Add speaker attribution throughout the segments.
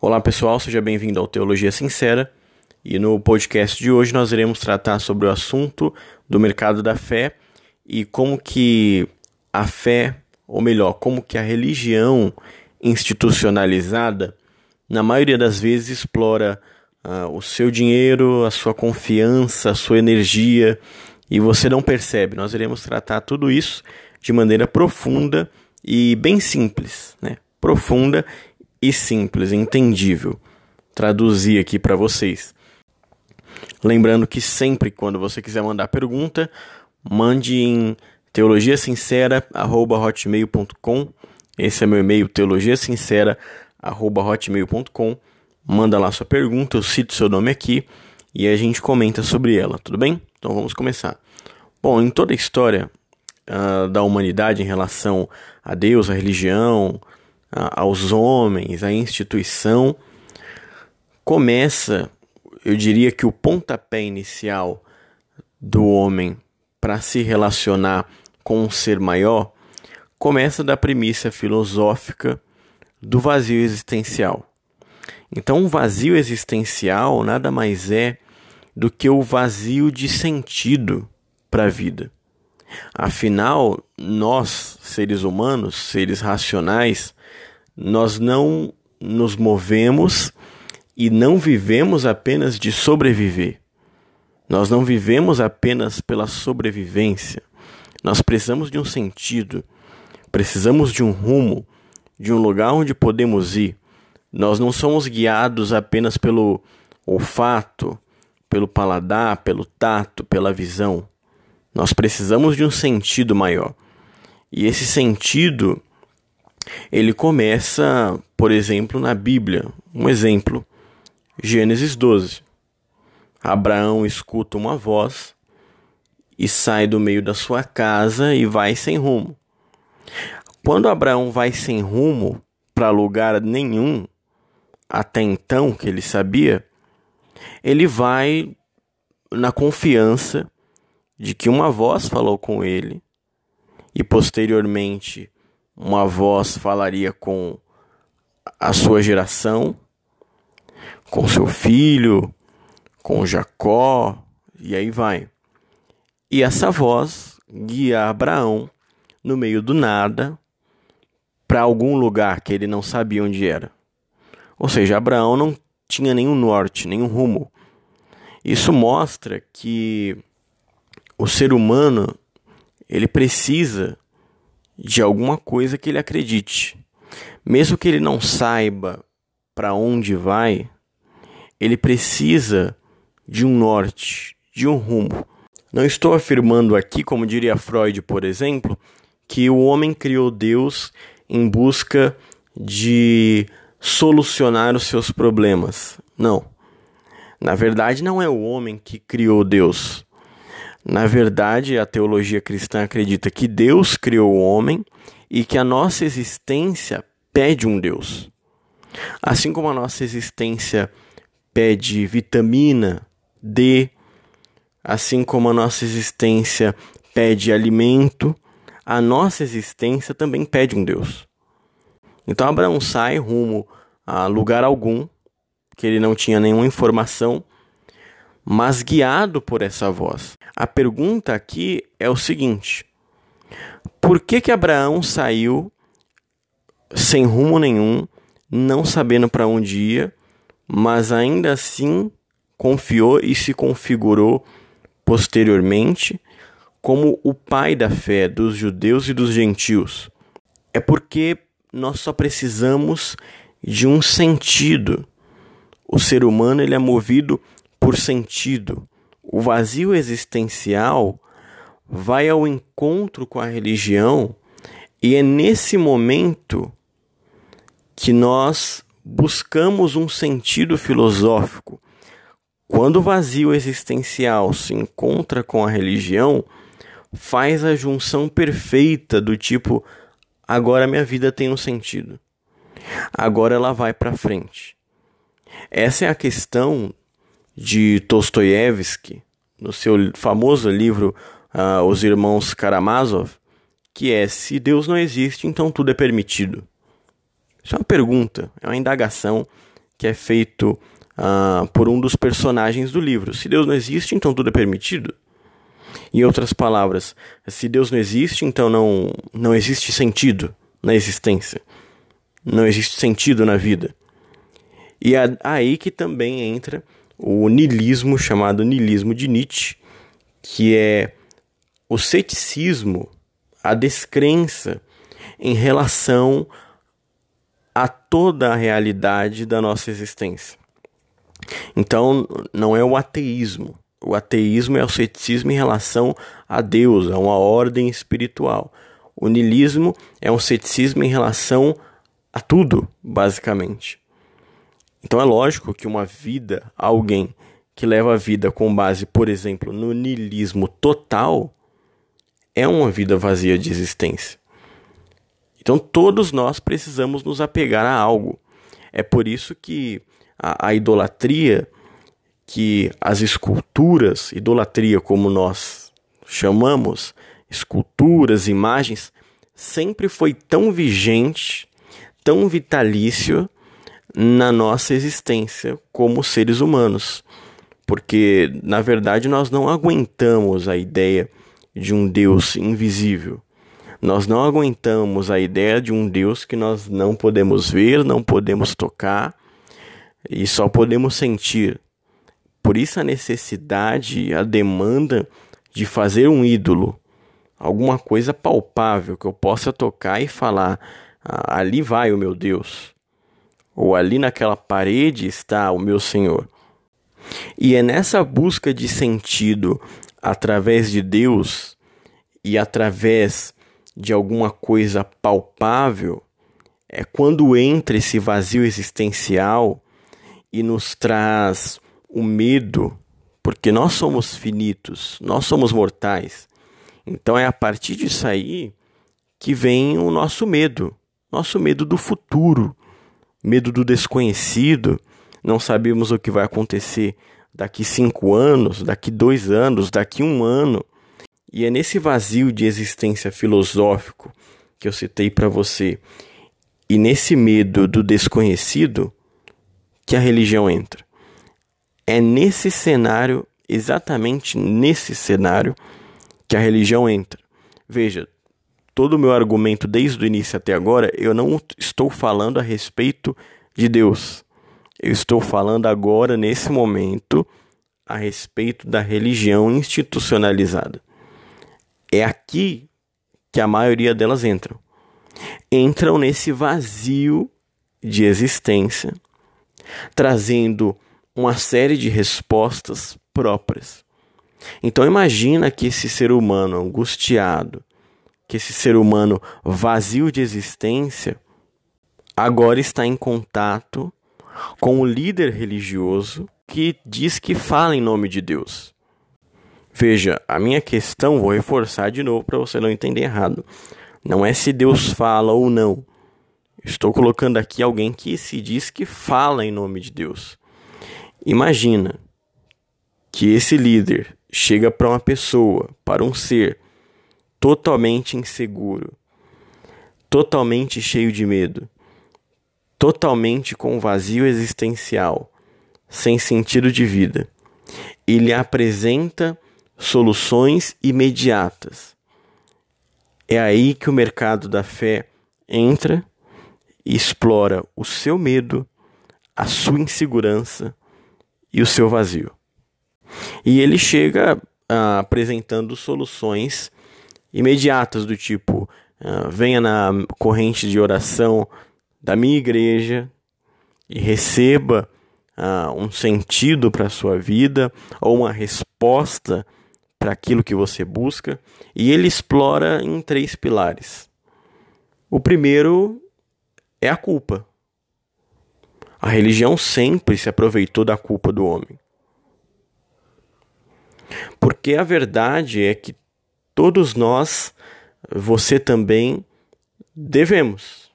Speaker 1: Olá pessoal, seja bem-vindo ao Teologia Sincera e no podcast de hoje nós iremos tratar sobre o assunto do mercado da fé e como que a fé, ou melhor, como que a religião institucionalizada na maioria das vezes explora uh, o seu dinheiro, a sua confiança, a sua energia e você não percebe. Nós iremos tratar tudo isso de maneira profunda e bem simples, né? Profunda e simples, entendível. Traduzir aqui para vocês. Lembrando que sempre quando você quiser mandar pergunta, mande em teologiasincera@hotmail.com. Esse é meu e-mail teologiasincera@hotmail.com. Manda lá sua pergunta, eu cito seu nome aqui e a gente comenta sobre ela, tudo bem? Então vamos começar. Bom, em toda a história uh, da humanidade em relação a Deus, a religião, aos homens, à instituição, começa, eu diria que o pontapé inicial do homem para se relacionar com um ser maior começa da premissa filosófica do vazio existencial. Então, o vazio existencial nada mais é do que o vazio de sentido para a vida. Afinal, nós, seres humanos, seres racionais, nós não nos movemos e não vivemos apenas de sobreviver. Nós não vivemos apenas pela sobrevivência. Nós precisamos de um sentido, precisamos de um rumo, de um lugar onde podemos ir. Nós não somos guiados apenas pelo olfato, pelo paladar, pelo tato, pela visão. Nós precisamos de um sentido maior. E esse sentido ele começa, por exemplo, na Bíblia. Um exemplo, Gênesis 12. Abraão escuta uma voz e sai do meio da sua casa e vai sem rumo. Quando Abraão vai sem rumo para lugar nenhum, até então que ele sabia, ele vai na confiança de que uma voz falou com ele e posteriormente uma voz falaria com a sua geração, com seu filho, com Jacó, e aí vai. E essa voz guia Abraão no meio do nada para algum lugar que ele não sabia onde era. Ou seja, Abraão não tinha nenhum norte, nenhum rumo. Isso mostra que o ser humano ele precisa de alguma coisa que ele acredite. Mesmo que ele não saiba para onde vai, ele precisa de um norte, de um rumo. Não estou afirmando aqui, como diria Freud, por exemplo, que o homem criou Deus em busca de solucionar os seus problemas. Não. Na verdade, não é o homem que criou Deus. Na verdade, a teologia cristã acredita que Deus criou o homem e que a nossa existência pede um Deus. Assim como a nossa existência pede vitamina D, assim como a nossa existência pede alimento, a nossa existência também pede um Deus. Então Abraão sai rumo a lugar algum, que ele não tinha nenhuma informação, mas guiado por essa voz. A pergunta aqui é o seguinte: por que que Abraão saiu sem rumo nenhum, não sabendo para onde ia, mas ainda assim confiou e se configurou posteriormente como o pai da fé dos judeus e dos gentios? É porque nós só precisamos de um sentido. O ser humano ele é movido por sentido. O vazio existencial vai ao encontro com a religião e é nesse momento que nós buscamos um sentido filosófico. Quando o vazio existencial se encontra com a religião, faz a junção perfeita do tipo agora minha vida tem um sentido. Agora ela vai para frente. Essa é a questão de Dostoiévski, no seu famoso livro uh, Os Irmãos Karamazov, que é: se Deus não existe, então tudo é permitido. Isso é uma pergunta, é uma indagação que é feito uh, por um dos personagens do livro. Se Deus não existe, então tudo é permitido. Em outras palavras, se Deus não existe, então não, não existe sentido na existência. Não existe sentido na vida. E é aí que também entra o niilismo, chamado niilismo de Nietzsche, que é o ceticismo, a descrença em relação a toda a realidade da nossa existência. Então, não é o ateísmo. O ateísmo é o ceticismo em relação a Deus, a uma ordem espiritual. O niilismo é um ceticismo em relação a tudo, basicamente. Então é lógico que uma vida, alguém que leva a vida com base, por exemplo, no niilismo total, é uma vida vazia de existência. Então todos nós precisamos nos apegar a algo. É por isso que a, a idolatria, que as esculturas, idolatria como nós chamamos, esculturas, imagens, sempre foi tão vigente, tão vitalício na nossa existência como seres humanos. Porque, na verdade, nós não aguentamos a ideia de um Deus invisível. Nós não aguentamos a ideia de um Deus que nós não podemos ver, não podemos tocar e só podemos sentir. Por isso a necessidade, a demanda de fazer um ídolo, alguma coisa palpável que eu possa tocar e falar: ah, ali vai o meu Deus, ou ali naquela parede está o meu Senhor. E é nessa busca de sentido através de Deus e através de alguma coisa palpável, é quando entra esse vazio existencial e nos traz o medo, porque nós somos finitos, nós somos mortais. Então é a partir disso aí que vem o nosso medo, nosso medo do futuro, medo do desconhecido. Não sabemos o que vai acontecer daqui cinco anos, daqui dois anos, daqui um ano. E é nesse vazio de existência filosófico que eu citei para você, e nesse medo do desconhecido, que a religião entra. É nesse cenário, exatamente nesse cenário, que a religião entra. Veja, todo o meu argumento desde o início até agora, eu não estou falando a respeito de Deus. Eu estou falando agora, nesse momento, a respeito da religião institucionalizada. É aqui que a maioria delas entram. Entram nesse vazio de existência, trazendo uma série de respostas próprias. Então imagina que esse ser humano angustiado, que esse ser humano vazio de existência, agora está em contato com o líder religioso que diz que fala em nome de Deus. Veja, a minha questão, vou reforçar de novo para você não entender errado. Não é se Deus fala ou não. Estou colocando aqui alguém que se diz que fala em nome de Deus. Imagina que esse líder chega para uma pessoa, para um ser totalmente inseguro, totalmente cheio de medo, totalmente com vazio existencial, sem sentido de vida, e lhe apresenta soluções imediatas. É aí que o mercado da fé entra e explora o seu medo, a sua insegurança e o seu vazio. E ele chega ah, apresentando soluções imediatas do tipo: ah, venha na corrente de oração da minha igreja e receba ah, um sentido para a sua vida ou uma resposta para aquilo que você busca, e ele explora em três pilares. O primeiro é a culpa. A religião sempre se aproveitou da culpa do homem. Porque a verdade é que todos nós, você também, devemos.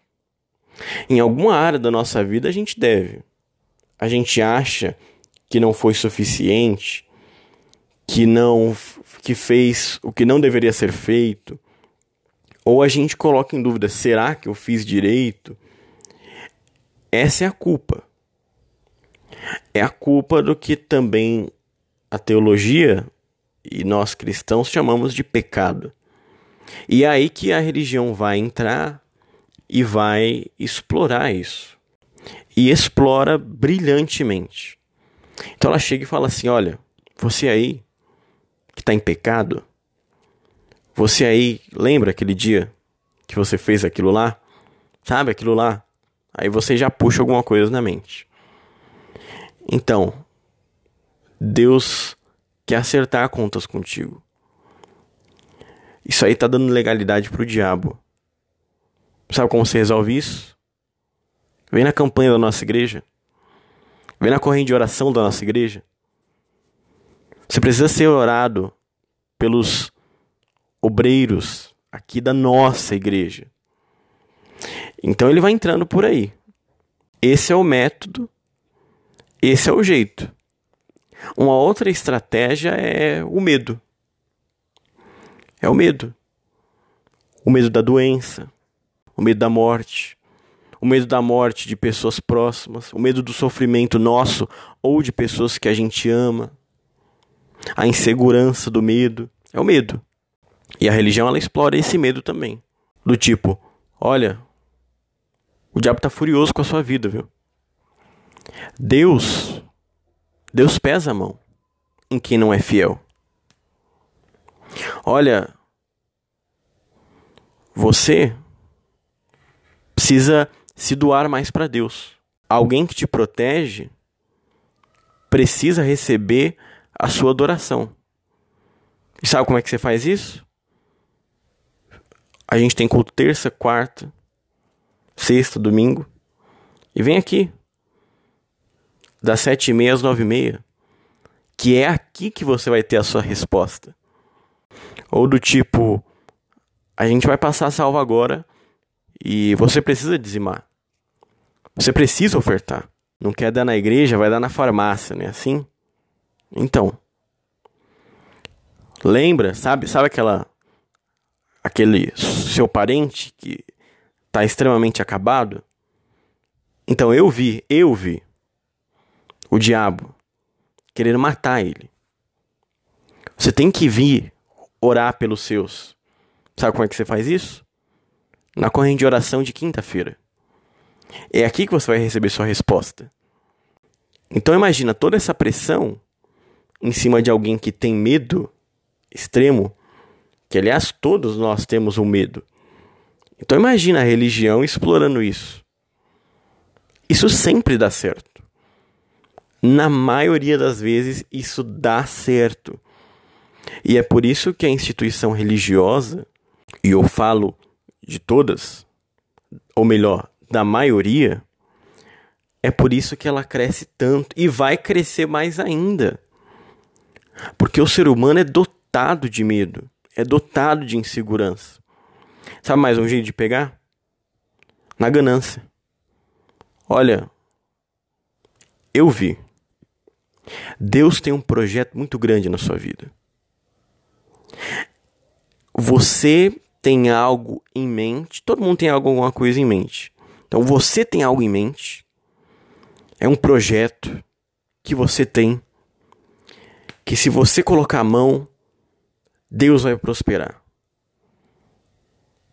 Speaker 1: Em alguma área da nossa vida a gente deve. A gente acha que não foi suficiente, que não que fez o que não deveria ser feito, ou a gente coloca em dúvida: será que eu fiz direito? Essa é a culpa. é a culpa do que também a teologia e nós cristãos chamamos de pecado. E é aí que a religião vai entrar e vai explorar isso. E explora brilhantemente. Então ela chega e fala assim: olha, você aí que está em pecado, você aí lembra aquele dia que você fez aquilo lá? Sabe aquilo lá? Aí você já puxa alguma coisa na mente. Então, Deus quer acertar contas contigo. Isso aí tá dando legalidade pro diabo. Sabe como você resolve isso? Vem na campanha da nossa igreja. Vem na corrente de oração da nossa igreja. Você precisa ser orado pelos obreiros aqui da nossa igreja. Então ele vai entrando por aí. Esse é o método, esse é o jeito. Uma outra estratégia é o medo. É o medo. O medo da doença, o medo da morte, o medo da morte de pessoas próximas, o medo do sofrimento nosso ou de pessoas que a gente ama, a insegurança do medo, é o medo. E a religião ela explora esse medo também, do tipo, olha, o diabo está furioso com a sua vida, viu? Deus Deus pesa a mão em quem não é fiel. Olha, você precisa se doar mais para Deus. Alguém que te protege precisa receber a sua adoração. E sabe como é que você faz isso? A gente tem culto terça, quarta, sexta, domingo. E vem aqui das sete e meia às nove e meia, que é aqui que você vai ter a sua resposta. Ou do tipo, a gente vai passar a salva agora e você precisa dizimar. Você precisa ofertar. Não quer dar na igreja, vai dar na farmácia, né? Assim? Então, lembra, sabe, sabe aquela aquele seu parente que está extremamente acabado? Então eu vi, eu vi o diabo, querendo matar ele. Você tem que vir orar pelos seus. Sabe como é que você faz isso? Na corrente de oração de quinta-feira. É aqui que você vai receber sua resposta. Então imagina toda essa pressão em cima de alguém que tem medo extremo, que aliás todos nós temos um medo. Então imagina a religião explorando isso. Isso sempre dá certo na maioria das vezes isso dá certo. E é por isso que a instituição religiosa, e eu falo de todas, ou melhor, da maioria, é por isso que ela cresce tanto e vai crescer mais ainda. Porque o ser humano é dotado de medo, é dotado de insegurança. Sabe mais um jeito de pegar? Na ganância. Olha, eu vi Deus tem um projeto muito grande na sua vida. Você tem algo em mente, todo mundo tem alguma coisa em mente. Então você tem algo em mente. É um projeto que você tem que se você colocar a mão, Deus vai prosperar.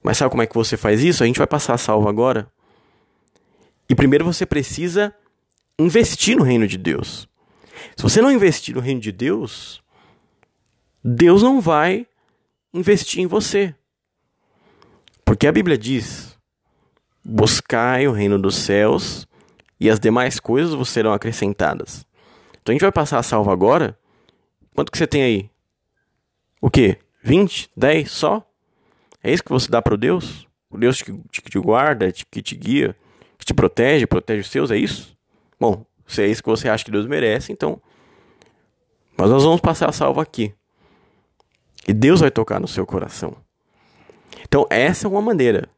Speaker 1: Mas sabe como é que você faz isso? A gente vai passar a salva agora. E primeiro você precisa investir no reino de Deus. Se você não investir no reino de Deus, Deus não vai investir em você. Porque a Bíblia diz: buscai o reino dos céus e as demais coisas vos serão acrescentadas. Então a gente vai passar a salva agora. Quanto que você tem aí? O quê? 20? 10 só? É isso que você dá para Deus? O Deus que te guarda, que te guia, que te protege, protege os seus, é isso? Bom, se é isso que você acha que Deus merece, então. Mas nós vamos passar a salva aqui. E Deus vai tocar no seu coração. Então, essa é uma maneira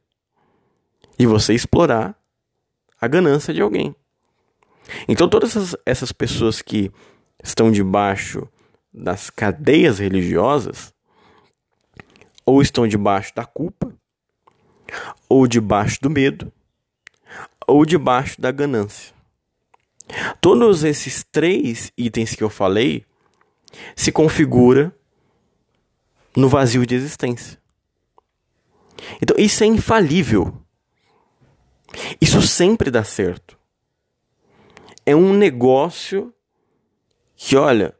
Speaker 1: de você explorar a ganância de alguém. Então, todas essas, essas pessoas que estão debaixo das cadeias religiosas, ou estão debaixo da culpa, ou debaixo do medo, ou debaixo da ganância. Todos esses três itens que eu falei se configura no vazio de existência. Então, isso é infalível. Isso sempre dá certo. É um negócio que, olha,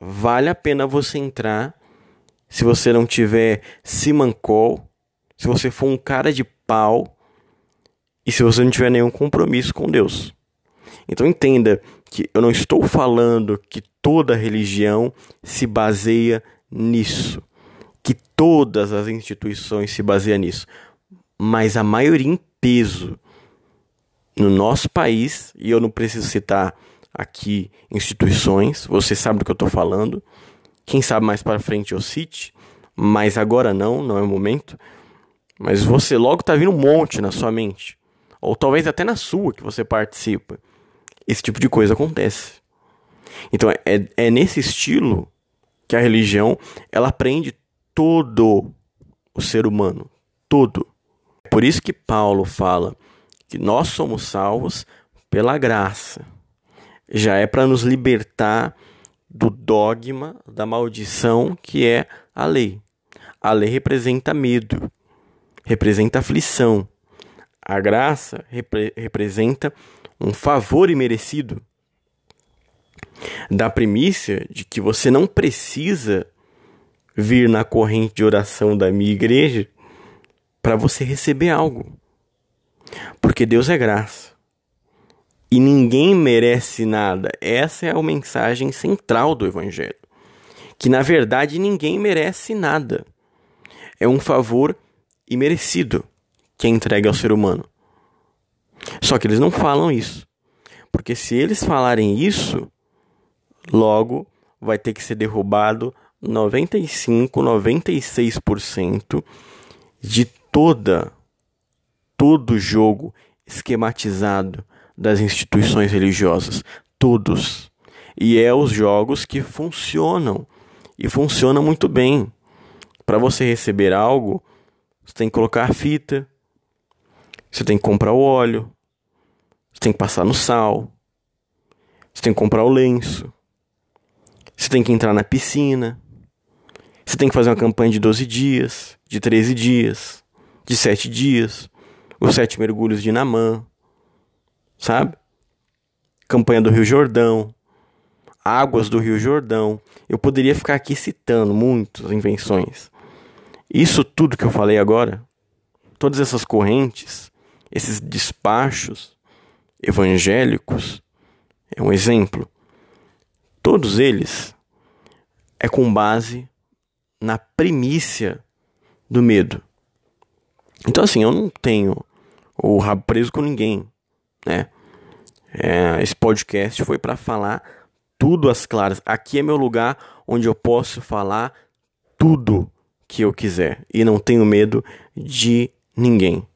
Speaker 1: vale a pena você entrar se você não tiver simancol, se você for um cara de pau e se você não tiver nenhum compromisso com Deus. Então entenda que eu não estou falando que toda religião se baseia nisso, que todas as instituições se baseiam nisso, mas a maioria em peso no nosso país, e eu não preciso citar aqui instituições, você sabe do que eu estou falando. Quem sabe mais para frente eu cite, mas agora não, não é o momento. Mas você logo está vindo um monte na sua mente, ou talvez até na sua que você participa. Esse tipo de coisa acontece. Então é, é nesse estilo que a religião ela prende todo o ser humano, todo. Por isso que Paulo fala que nós somos salvos pela graça. Já é para nos libertar do dogma da maldição que é a lei. A lei representa medo, representa aflição. A graça repre representa um favor imerecido. Da primícia de que você não precisa vir na corrente de oração da minha igreja para você receber algo. Porque Deus é graça. E ninguém merece nada. Essa é a mensagem central do Evangelho. Que na verdade ninguém merece nada. É um favor imerecido que é entregue ao ser humano. Só que eles não falam isso. Porque se eles falarem isso, logo vai ter que ser derrubado 95, 96% de toda todo jogo esquematizado das instituições religiosas, todos. E é os jogos que funcionam e funcionam muito bem. Para você receber algo, você tem que colocar a fita, você tem que comprar o óleo, tem que passar no sal, você tem que comprar o lenço, você tem que entrar na piscina, você tem que fazer uma campanha de 12 dias, de 13 dias, de 7 dias, os sete mergulhos de Namã, sabe? Campanha do Rio Jordão, águas do Rio Jordão. Eu poderia ficar aqui citando muitas invenções. Isso tudo que eu falei agora, todas essas correntes, esses despachos evangélicos, é um exemplo. Todos eles é com base na primícia do medo. Então, assim, eu não tenho o rabo preso com ninguém, né? É, esse podcast foi para falar tudo às claras. Aqui é meu lugar onde eu posso falar tudo que eu quiser e não tenho medo de ninguém.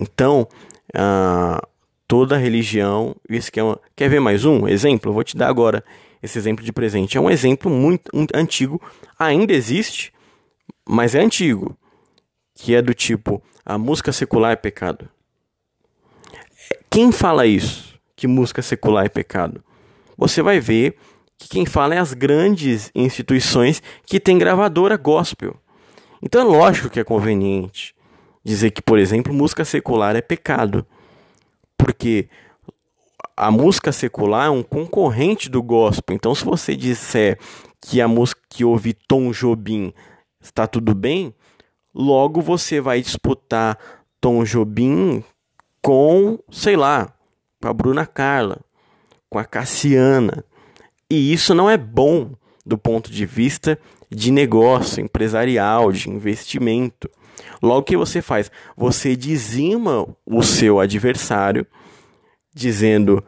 Speaker 1: Então, uh, toda religião, isso quer, quer ver mais um exemplo? Eu vou te dar agora esse exemplo de presente. É um exemplo muito antigo, ainda existe, mas é antigo, que é do tipo a música secular é pecado. Quem fala isso? Que música secular é pecado? Você vai ver que quem fala é as grandes instituições que têm gravadora gospel. Então é lógico que é conveniente dizer que, por exemplo, música secular é pecado. Porque a música secular é um concorrente do gospel. Então, se você disser que a música que ouve Tom Jobim está tudo bem, Logo você vai disputar Tom Jobim com, sei lá, com a Bruna Carla, com a Cassiana. E isso não é bom do ponto de vista de negócio empresarial, de investimento. Logo que você faz, você dizima o seu adversário, dizendo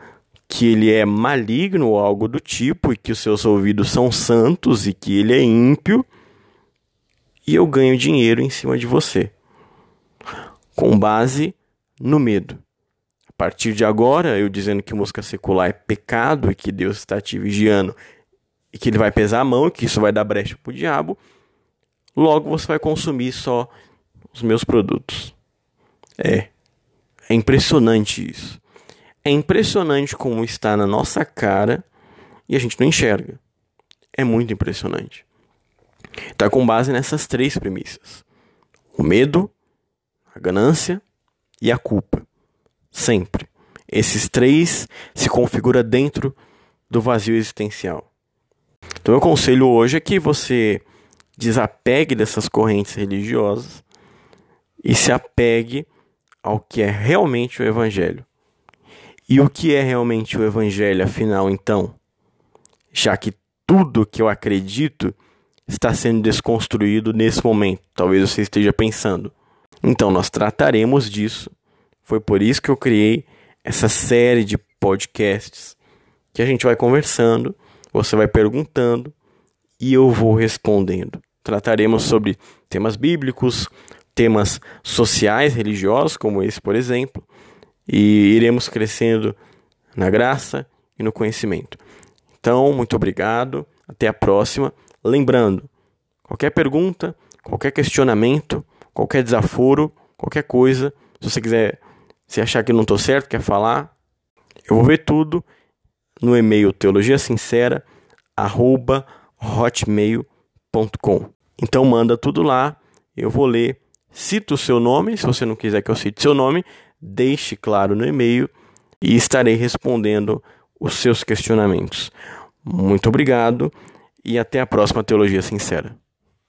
Speaker 1: que ele é maligno ou algo do tipo, e que os seus ouvidos são santos e que ele é ímpio, e eu ganho dinheiro em cima de você, com base no medo. A partir de agora, eu dizendo que música secular é pecado e que Deus está te vigiando e que ele vai pesar a mão que isso vai dar brecha para o diabo, logo você vai consumir só os meus produtos. É, é impressionante isso. É impressionante como está na nossa cara e a gente não enxerga. É muito impressionante. Está com base nessas três premissas: o medo, a ganância e a culpa. Sempre. Esses três se configura dentro do vazio existencial. Então, meu conselho hoje é que você desapegue dessas correntes religiosas e se apegue ao que é realmente o Evangelho. E o que é realmente o Evangelho, afinal, então? Já que tudo que eu acredito está sendo desconstruído nesse momento, talvez você esteja pensando. Então, nós trataremos disso. Foi por isso que eu criei essa série de podcasts que a gente vai conversando, você vai perguntando e eu vou respondendo. Trataremos sobre temas bíblicos, temas sociais, religiosos, como esse, por exemplo, e iremos crescendo na graça e no conhecimento. Então, muito obrigado, até a próxima. Lembrando, qualquer pergunta, qualquer questionamento, qualquer desaforo, qualquer coisa, se você quiser, se achar que não estou certo, quer falar, eu vou ver tudo no e-mail teologiasincera@hotmail.com. Então manda tudo lá, eu vou ler Cita o seu nome, se você não quiser que eu cite seu nome, deixe claro no e-mail e estarei respondendo os seus questionamentos. Muito obrigado e até a próxima Teologia Sincera.